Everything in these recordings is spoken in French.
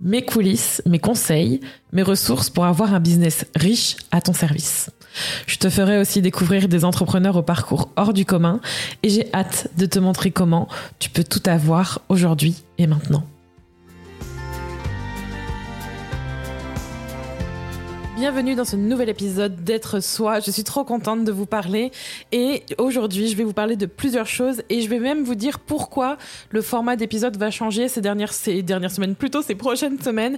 mes coulisses, mes conseils, mes ressources pour avoir un business riche à ton service. Je te ferai aussi découvrir des entrepreneurs au parcours hors du commun et j'ai hâte de te montrer comment tu peux tout avoir aujourd'hui et maintenant. Bienvenue dans ce nouvel épisode d'être soi. Je suis trop contente de vous parler et aujourd'hui je vais vous parler de plusieurs choses et je vais même vous dire pourquoi le format d'épisode va changer ces dernières, ces dernières semaines, plutôt ces prochaines semaines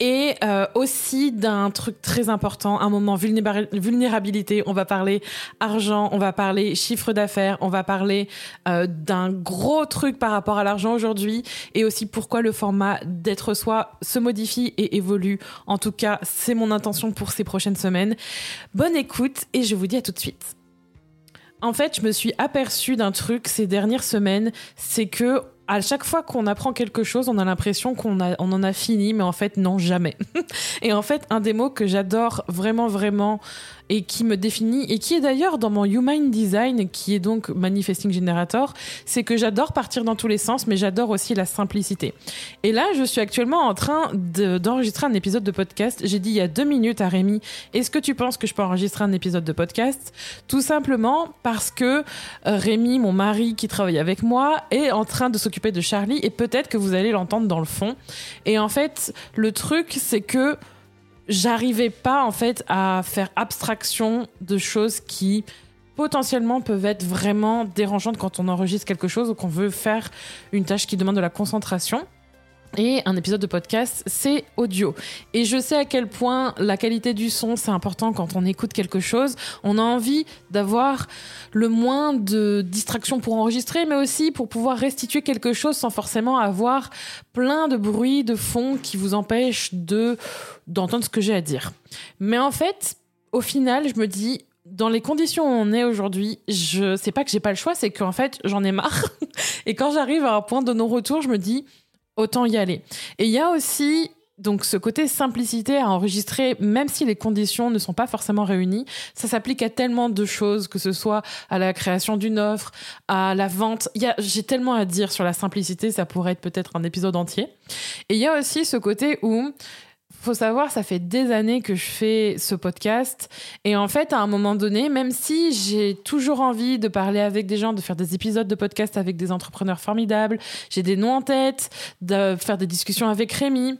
et euh, aussi d'un truc très important, un moment vulnérabilité. On va parler argent, on va parler chiffre d'affaires, on va parler euh, d'un gros truc par rapport à l'argent aujourd'hui et aussi pourquoi le format d'être soi se modifie et évolue. En tout cas, c'est mon intention pour ces prochaines semaines. Bonne écoute et je vous dis à tout de suite. En fait, je me suis aperçue d'un truc ces dernières semaines, c'est que à chaque fois qu'on apprend quelque chose, on a l'impression qu'on on en a fini, mais en fait, non, jamais. et en fait, un des mots que j'adore vraiment, vraiment et qui me définit et qui est d'ailleurs dans mon Human Design, qui est donc Manifesting Generator, c'est que j'adore partir dans tous les sens, mais j'adore aussi la simplicité. Et là, je suis actuellement en train d'enregistrer un épisode de podcast. J'ai dit il y a deux minutes à Rémi, est-ce que tu penses que je peux enregistrer un épisode de podcast? Tout simplement parce que euh, Rémi, mon mari qui travaille avec moi, est en train de s'occuper de Charlie et peut-être que vous allez l'entendre dans le fond. Et en fait, le truc, c'est que j'arrivais pas en fait à faire abstraction de choses qui potentiellement peuvent être vraiment dérangeantes quand on enregistre quelque chose ou qu'on veut faire une tâche qui demande de la concentration. Et un épisode de podcast, c'est audio. Et je sais à quel point la qualité du son, c'est important quand on écoute quelque chose. On a envie d'avoir le moins de distractions pour enregistrer, mais aussi pour pouvoir restituer quelque chose sans forcément avoir plein de bruits de fond qui vous empêchent de, d'entendre ce que j'ai à dire. Mais en fait, au final, je me dis, dans les conditions où on est aujourd'hui, je sais pas que j'ai pas le choix, c'est qu'en fait, j'en ai marre. Et quand j'arrive à un point de non-retour, je me dis, autant y aller. Et il y a aussi donc ce côté simplicité à enregistrer, même si les conditions ne sont pas forcément réunies, ça s'applique à tellement de choses, que ce soit à la création d'une offre, à la vente. J'ai tellement à dire sur la simplicité, ça pourrait être peut-être un épisode entier. Et il y a aussi ce côté où faut savoir, ça fait des années que je fais ce podcast. Et en fait, à un moment donné, même si j'ai toujours envie de parler avec des gens, de faire des épisodes de podcast avec des entrepreneurs formidables, j'ai des noms en tête, de faire des discussions avec Rémi,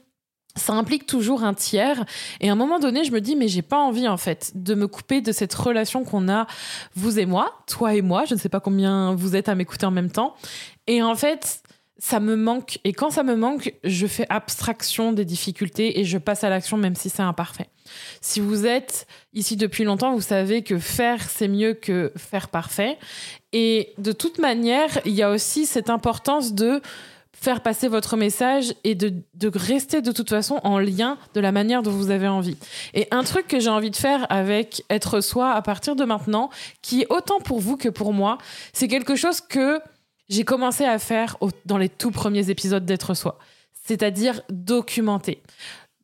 ça implique toujours un tiers. Et à un moment donné, je me dis, mais j'ai pas envie, en fait, de me couper de cette relation qu'on a, vous et moi, toi et moi. Je ne sais pas combien vous êtes à m'écouter en même temps. Et en fait, ça me manque. Et quand ça me manque, je fais abstraction des difficultés et je passe à l'action même si c'est imparfait. Si vous êtes ici depuis longtemps, vous savez que faire, c'est mieux que faire parfait. Et de toute manière, il y a aussi cette importance de faire passer votre message et de, rester de toute façon en lien de la manière dont vous avez envie. Et un truc que j'ai envie de faire avec être soi à partir de maintenant, qui est autant pour vous que pour moi, c'est quelque chose que j'ai commencé à faire dans les tout premiers épisodes d'être soi, c'est-à-dire documenter.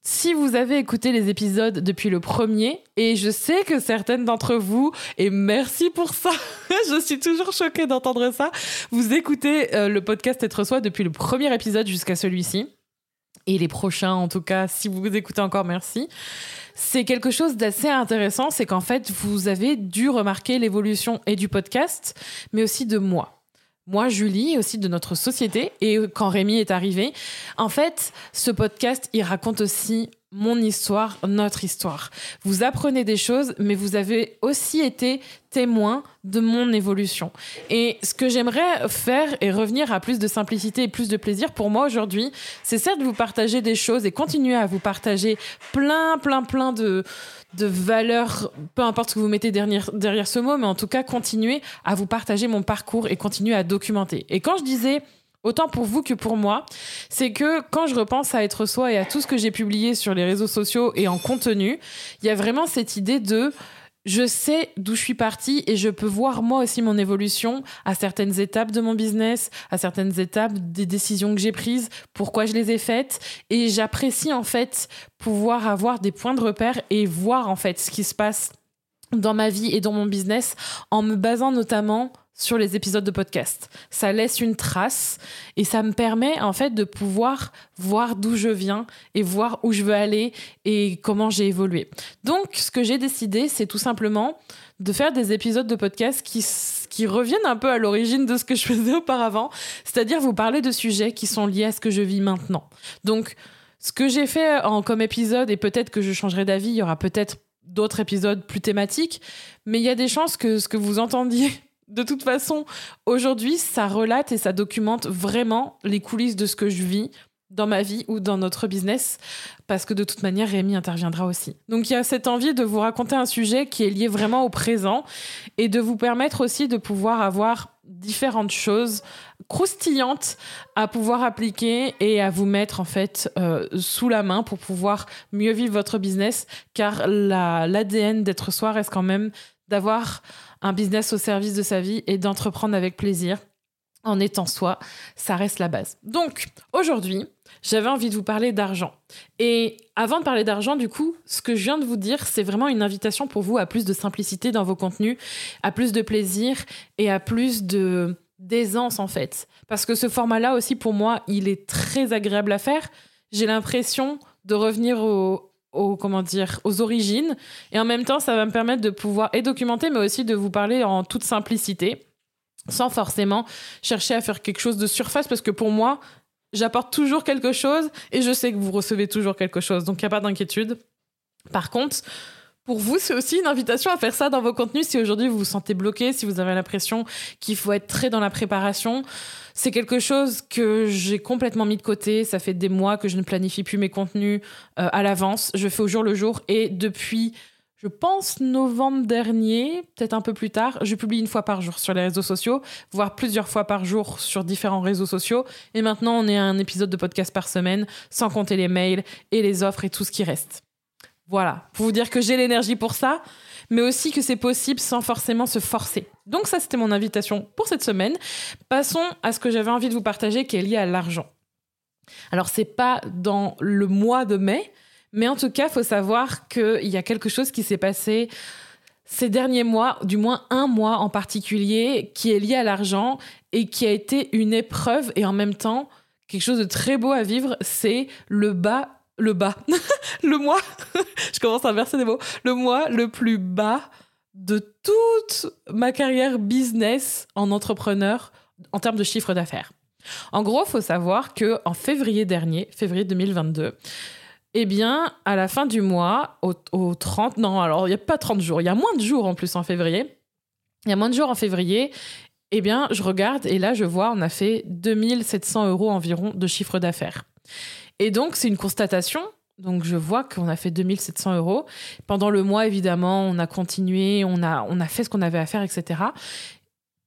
Si vous avez écouté les épisodes depuis le premier, et je sais que certaines d'entre vous, et merci pour ça, je suis toujours choquée d'entendre ça, vous écoutez euh, le podcast Être Soi depuis le premier épisode jusqu'à celui-ci, et les prochains en tout cas, si vous vous écoutez encore, merci. C'est quelque chose d'assez intéressant, c'est qu'en fait, vous avez dû remarquer l'évolution et du podcast, mais aussi de moi moi, Julie, aussi de notre société, et quand Rémi est arrivé, en fait, ce podcast, il raconte aussi mon histoire, notre histoire. Vous apprenez des choses, mais vous avez aussi été témoin de mon évolution. Et ce que j'aimerais faire et revenir à plus de simplicité et plus de plaisir pour moi aujourd'hui, c'est certes vous partager des choses et continuer à vous partager plein, plein, plein de, de valeurs, peu importe ce que vous mettez derrière, derrière ce mot, mais en tout cas continuer à vous partager mon parcours et continuer à documenter. Et quand je disais autant pour vous que pour moi, c'est que quand je repense à être soi et à tout ce que j'ai publié sur les réseaux sociaux et en contenu, il y a vraiment cette idée de je sais d'où je suis partie et je peux voir moi aussi mon évolution à certaines étapes de mon business, à certaines étapes des décisions que j'ai prises, pourquoi je les ai faites. Et j'apprécie en fait pouvoir avoir des points de repère et voir en fait ce qui se passe dans ma vie et dans mon business en me basant notamment sur les épisodes de podcast. Ça laisse une trace et ça me permet en fait de pouvoir voir d'où je viens et voir où je veux aller et comment j'ai évolué. Donc ce que j'ai décidé, c'est tout simplement de faire des épisodes de podcast qui, qui reviennent un peu à l'origine de ce que je faisais auparavant, c'est-à-dire vous parler de sujets qui sont liés à ce que je vis maintenant. Donc ce que j'ai fait en, comme épisode, et peut-être que je changerai d'avis, il y aura peut-être d'autres épisodes plus thématiques, mais il y a des chances que ce que vous entendiez de toute façon, aujourd'hui, ça relate et ça documente vraiment les coulisses de ce que je vis dans ma vie ou dans notre business, parce que de toute manière, Rémi interviendra aussi. Donc il y a cette envie de vous raconter un sujet qui est lié vraiment au présent et de vous permettre aussi de pouvoir avoir différentes choses croustillantes à pouvoir appliquer et à vous mettre en fait euh, sous la main pour pouvoir mieux vivre votre business, car l'ADN d'être soi reste quand même d'avoir un business au service de sa vie et d'entreprendre avec plaisir en étant soi, ça reste la base. Donc, aujourd'hui, j'avais envie de vous parler d'argent. Et avant de parler d'argent, du coup, ce que je viens de vous dire, c'est vraiment une invitation pour vous à plus de simplicité dans vos contenus, à plus de plaisir et à plus de d'aisance en fait. Parce que ce format-là aussi, pour moi, il est très agréable à faire. J'ai l'impression de revenir au, aux, comment dire, aux origines. Et en même temps, ça va me permettre de pouvoir et documenter, mais aussi de vous parler en toute simplicité, sans forcément chercher à faire quelque chose de surface, parce que pour moi, j'apporte toujours quelque chose et je sais que vous recevez toujours quelque chose. Donc, il n'y a pas d'inquiétude. Par contre, pour vous, c'est aussi une invitation à faire ça dans vos contenus si aujourd'hui vous vous sentez bloqué, si vous avez l'impression qu'il faut être très dans la préparation. C'est quelque chose que j'ai complètement mis de côté. Ça fait des mois que je ne planifie plus mes contenus euh, à l'avance. Je fais au jour le jour et depuis, je pense, novembre dernier, peut-être un peu plus tard, je publie une fois par jour sur les réseaux sociaux, voire plusieurs fois par jour sur différents réseaux sociaux. Et maintenant, on est à un épisode de podcast par semaine, sans compter les mails et les offres et tout ce qui reste. Voilà, pour vous dire que j'ai l'énergie pour ça, mais aussi que c'est possible sans forcément se forcer. Donc ça, c'était mon invitation pour cette semaine. Passons à ce que j'avais envie de vous partager qui est lié à l'argent. Alors c'est pas dans le mois de mai, mais en tout cas, il faut savoir qu'il y a quelque chose qui s'est passé ces derniers mois, du moins un mois en particulier, qui est lié à l'argent et qui a été une épreuve et en même temps quelque chose de très beau à vivre, c'est le bas le bas, le mois, je commence à verser des mots, le mois le plus bas de toute ma carrière business en entrepreneur en termes de chiffre d'affaires. En gros, faut savoir que en février dernier, février 2022, eh bien, à la fin du mois, au, 30, non, alors il n'y a pas 30 jours, il y a moins de jours en plus en février. Il y a moins de jours en février, eh bien, je regarde et là, je vois, on a fait 2700 euros environ de chiffre d'affaires. Et donc, c'est une constatation. Donc, je vois qu'on a fait 2700 euros. Pendant le mois, évidemment, on a continué, on a, on a fait ce qu'on avait à faire, etc.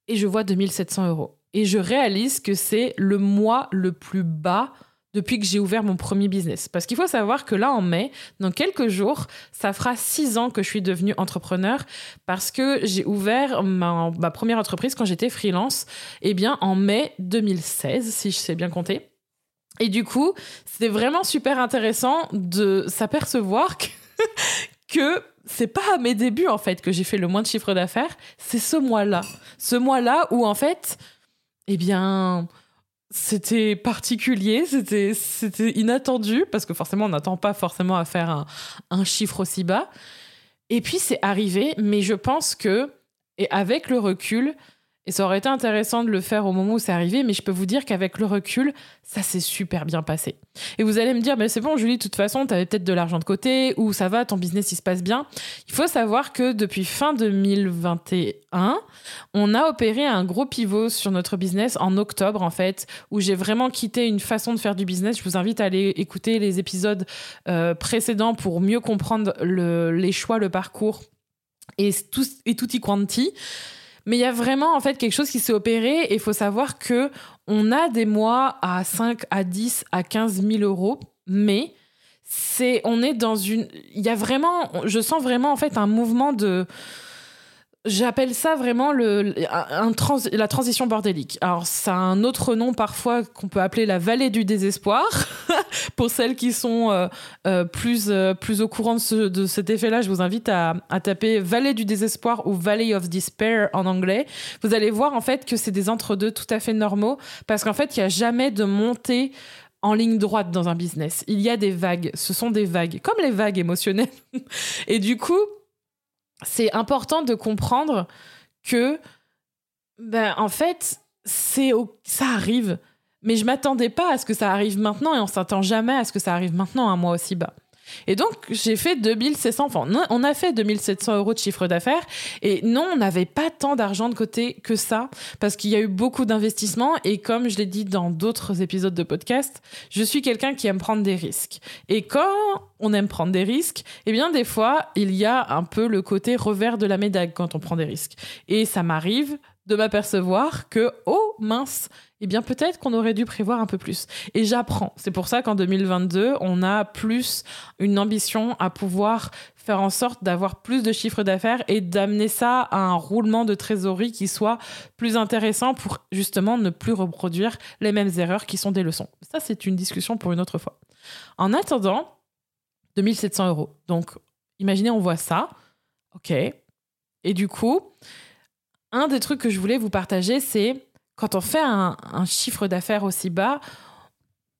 Et je vois 2700 euros. Et je réalise que c'est le mois le plus bas depuis que j'ai ouvert mon premier business. Parce qu'il faut savoir que là, en mai, dans quelques jours, ça fera six ans que je suis devenue entrepreneur parce que j'ai ouvert ma, ma, première entreprise quand j'étais freelance, eh bien, en mai 2016, si je sais bien compter. Et du coup, c'était vraiment super intéressant de s'apercevoir que, que c'est pas à mes débuts en fait que j'ai fait le moins de chiffre d'affaires, c'est ce mois-là. Ce mois-là où en fait, eh bien, c'était particulier, c'était inattendu parce que forcément on n'attend pas forcément à faire un chiffre aussi bas. Et puis c'est arrivé, mais je pense que et avec le recul, et ça aurait été intéressant de le faire au moment où c'est arrivé, mais je peux vous dire qu'avec le recul, ça s'est super bien passé. Et vous allez me dire, mais c'est bon, Julie, de toute façon, tu avais peut-être de l'argent de côté, ou ça va, ton business, il se passe bien. Il faut savoir que depuis fin 2021, on a opéré un gros pivot sur notre business en octobre, en fait, où j'ai vraiment quitté une façon de faire du business. Je vous invite à aller écouter les épisodes euh, précédents pour mieux comprendre le, les choix, le parcours et tout, et tutti quanti. Mais il y a vraiment en fait quelque chose qui s'est opéré et il faut savoir que on a des mois à 5, à 10, à 15 000 euros, mais c'est on est dans une il y a vraiment je sens vraiment en fait un mouvement de J'appelle ça vraiment le, la transition bordélique. Alors, ça a un autre nom parfois qu'on peut appeler la vallée du désespoir. Pour celles qui sont euh, euh, plus, euh, plus au courant de, de cet effet-là, je vous invite à, à, taper vallée du désespoir ou valley of despair en anglais. Vous allez voir en fait que c'est des entre-deux tout à fait normaux parce qu'en fait, il n'y a jamais de montée en ligne droite dans un business. Il y a des vagues. Ce sont des vagues, comme les vagues émotionnelles. Et du coup, c'est important de comprendre que, ben, en fait, c'est ça arrive. Mais je m'attendais pas à ce que ça arrive maintenant et on s'attend jamais à ce que ça arrive maintenant à moi aussi bas. Et donc, j'ai fait 2600, enfin, on a fait 2700 euros de chiffre d'affaires. Et non, on n'avait pas tant d'argent de côté que ça, parce qu'il y a eu beaucoup d'investissements. Et comme je l'ai dit dans d'autres épisodes de podcast, je suis quelqu'un qui aime prendre des risques. Et quand on aime prendre des risques, eh bien, des fois, il y a un peu le côté revers de la médaille quand on prend des risques. Et ça m'arrive de m'apercevoir que, oh mince, eh bien peut-être qu'on aurait dû prévoir un peu plus. Et j'apprends. C'est pour ça qu'en 2022, on a plus une ambition à pouvoir faire en sorte d'avoir plus de chiffres d'affaires et d'amener ça à un roulement de trésorerie qui soit plus intéressant pour justement ne plus reproduire les mêmes erreurs qui sont des leçons. Ça, c'est une discussion pour une autre fois. En attendant, 2700 euros. Donc, imaginez, on voit ça. OK. Et du coup, un des trucs que je voulais vous partager, c'est quand on fait un, chiffre d'affaires aussi bas,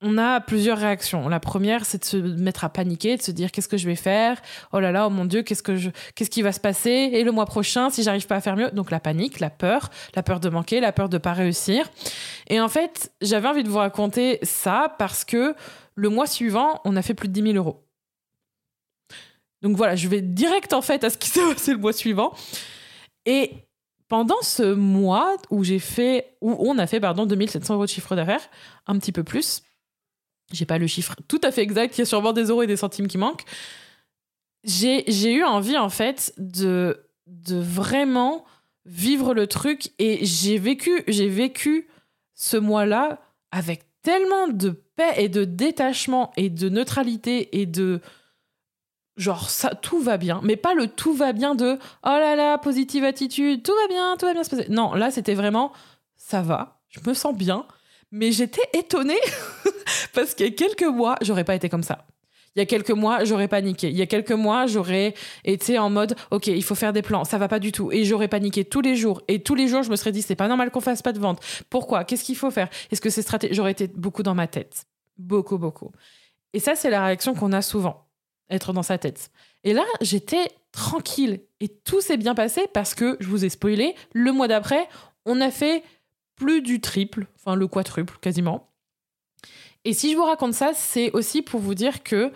on a plusieurs réactions. La première, c'est de se mettre à paniquer, de se dire qu'est-ce que je vais faire? Oh là là, oh mon Dieu, qu'est-ce que qu'est-ce qui va se passer? Et le mois prochain, si j'arrive pas à faire mieux, donc la panique, la peur, la peur de manquer, la peur de pas réussir. Et en fait, j'avais envie de vous raconter ça parce que le mois suivant, on a fait plus de 10 000 euros. Donc voilà, je vais direct en fait à ce qui s'est passé le mois suivant. Et pendant ce mois où j'ai fait, où on a fait, pardon, 2700 euros de chiffre d'affaires, un petit peu plus, j'ai pas le chiffre tout à fait exact, il y a sûrement des euros et des centimes qui manquent, j'ai eu envie, en fait, de, de vraiment vivre le truc et j'ai vécu, j'ai vécu ce mois-là avec tellement de paix et de détachement et de neutralité et de genre ça tout va bien. Mais pas le tout va bien de oh là là positive attitude tout va bien tout va bien se passer. Non là c'était vraiment ça va je me sens bien. Mais j'étais étonnée parce qu'il y a quelques mois j'aurais pas été comme ça. Il y a quelques mois j'aurais paniqué. Il y a quelques mois j'aurais été en mode ok il faut faire des plans ça va pas du tout. Et j'aurais paniqué tous les jours. Et tous les jours je me serais dit c'est pas normal qu'on fasse pas de vente. Pourquoi? Qu'est-ce qu'il faut faire? Est-ce que c'est stratégique j'aurais été beaucoup dans ma tête. Beaucoup beaucoup. Et ça c'est la réaction qu'on a souvent être dans sa tête. Et là, j'étais tranquille et tout s'est bien passé parce que, je vous ai spoilé, le mois d'après, on a fait plus du triple, enfin le quadruple quasiment. Et si je vous raconte ça, c'est aussi pour vous dire que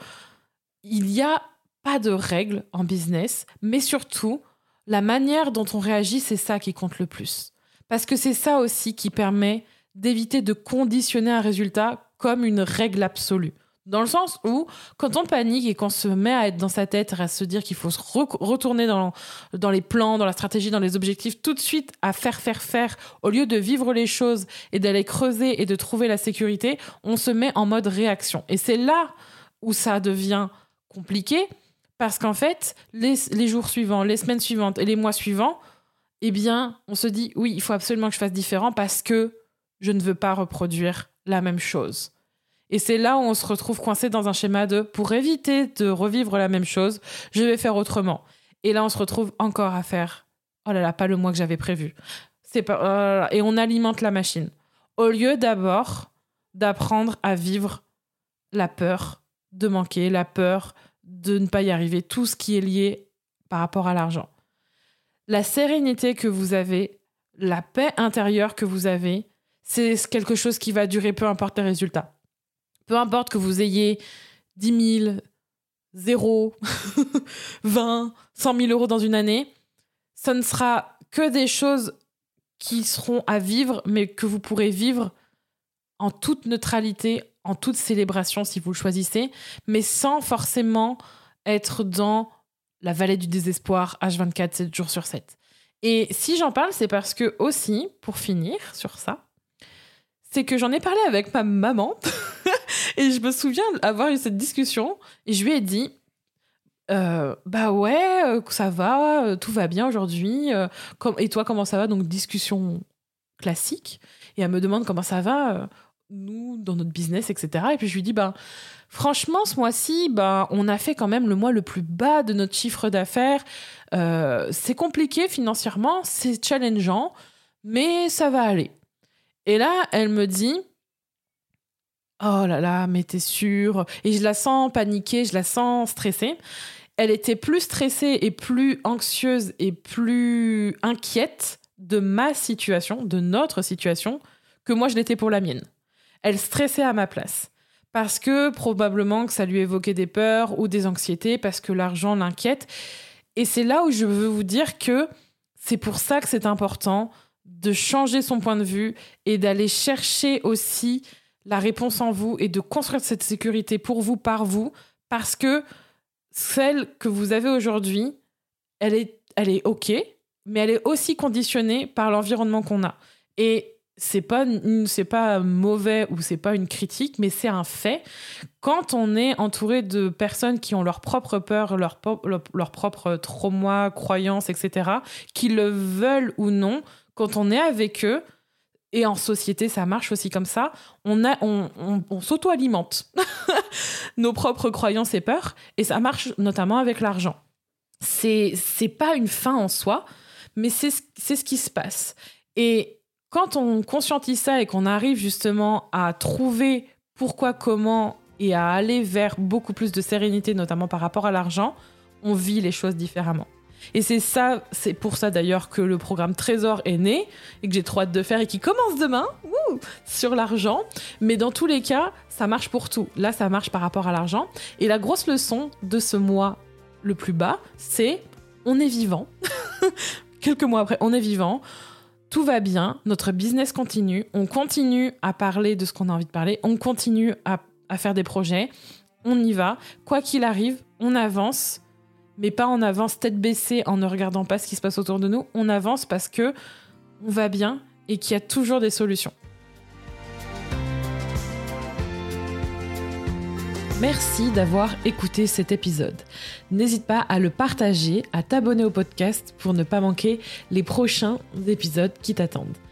il n'y a pas de règles en business, mais surtout, la manière dont on réagit, c'est ça qui compte le plus. Parce que c'est ça aussi qui permet d'éviter de conditionner un résultat comme une règle absolue. Dans le sens où, quand on panique et qu'on se met à être dans sa tête, à se dire qu'il faut se retourner dans, dans les plans, dans la stratégie, dans les objectifs, tout de suite à faire, faire, faire, au lieu de vivre les choses et d'aller creuser et de trouver la sécurité, on se met en mode réaction. Et c'est là où ça devient compliqué, parce qu'en fait, les, les jours suivants, les semaines suivantes et les mois suivants, eh bien, on se dit, oui, il faut absolument que je fasse différent parce que je ne veux pas reproduire la même chose. Et c'est là où on se retrouve coincé dans un schéma de pour éviter de revivre la même chose, je vais faire autrement. Et là, on se retrouve encore à faire oh là là, pas le mois que j'avais prévu. Oh et on alimente la machine au lieu d'abord d'apprendre à vivre la peur de manquer, la peur de ne pas y arriver, tout ce qui est lié par rapport à l'argent. La sérénité que vous avez, la paix intérieure que vous avez, c'est quelque chose qui va durer peu importe les résultats peu importe que vous ayez 10 000, 0, 20, 100 000 euros dans une année, ça ne sera que des choses qui seront à vivre, mais que vous pourrez vivre en toute neutralité, en toute célébration si vous le choisissez, mais sans forcément être dans la vallée du désespoir H24, 7 jours sur 7. Et si j'en parle, c'est parce que aussi, pour finir sur ça, c'est que j'en ai parlé avec ma maman et je me souviens avoir eu cette discussion et je lui ai dit euh, bah ouais, euh, ça va, euh, tout va bien aujourd'hui. et toi, comment ça va? Donc, discussion classique. Et elle me demande comment ça va, nous, dans notre business, etc. Et puis, je lui dis, ben, franchement, ce mois-ci, ben, on a fait quand même le mois le plus bas de notre chiffre d'affaires. c'est compliqué financièrement, c'est challengeant, mais ça va aller. Et là, elle me dit, oh là là, mais t'es sûre Et je la sens paniquer, je la sens stressée. Elle était plus stressée et plus anxieuse et plus inquiète de ma situation, de notre situation, que moi je l'étais pour la mienne. Elle stressait à ma place. Parce que probablement que ça lui évoquait des peurs ou des anxiétés, parce que l'argent l'inquiète. Et c'est là où je veux vous dire que c'est pour ça que c'est important de changer son point de vue et d'aller chercher aussi la réponse en vous et de construire cette sécurité pour vous, par vous, parce que celle que vous avez aujourd'hui, elle est, elle est OK, mais elle est aussi conditionnée par l'environnement qu'on a. Et c'est pas pas mauvais ou c'est pas une critique mais c'est un fait quand on est entouré de personnes qui ont leur propre peur leur, leur, leur propre trauma croyances etc qui le veulent ou non quand on est avec eux et en société, ça marche aussi comme ça. On, s'auto-alimente nos propres croyances et peurs, et ça marche notamment avec l'argent. C'est c'est pas une fin en soi, mais c'est c'est ce qui se passe. Et quand on conscientise ça et qu'on arrive justement à trouver pourquoi, comment et à aller vers beaucoup plus de sérénité, notamment par rapport à l'argent, on vit les choses différemment. Et c'est ça, c'est pour ça d'ailleurs que le programme Trésor est né et que j'ai trop hâte de faire et qui commence demain sur l'argent. Mais dans tous les cas, ça marche pour tout. Là, ça marche par rapport à l'argent. Et la grosse leçon de ce mois le plus bas, c'est on est vivant. Quelques mois après, on est vivant. Tout va bien, notre business continue, on continue à parler de ce qu'on a envie de parler, on continue à, à faire des projets, on y va. Quoi qu'il arrive, on avance mais pas en avance tête baissée en ne regardant pas ce qui se passe autour de nous. On avance parce que on va bien et qu'il y a toujours des solutions. Merci d'avoir écouté cet épisode. N'hésite pas à le partager, à t'abonner au podcast pour ne pas manquer les prochains épisodes qui t'attendent.